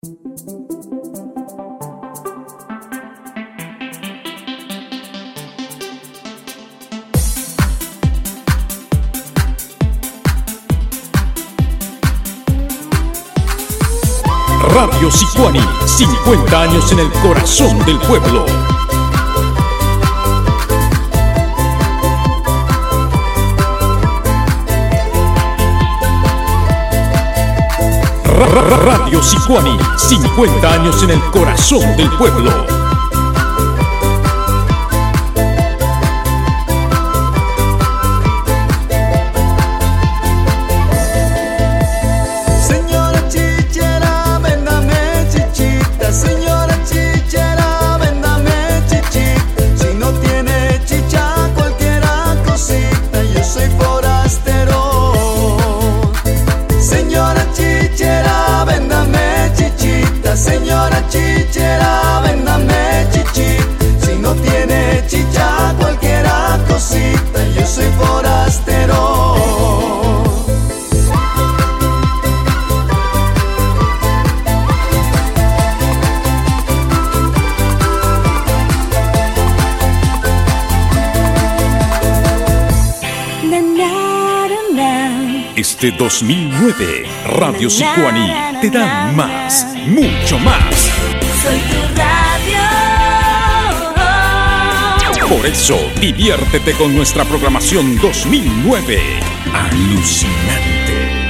Radio Sicuani, 50 años en el corazón del pueblo. Radio Sicuani, 50 años en el corazón del pueblo. Este 2009, Radio Sicuani te da más, mucho más. Soy tu radio. Por eso, diviértete con nuestra programación 2009. Alucinante.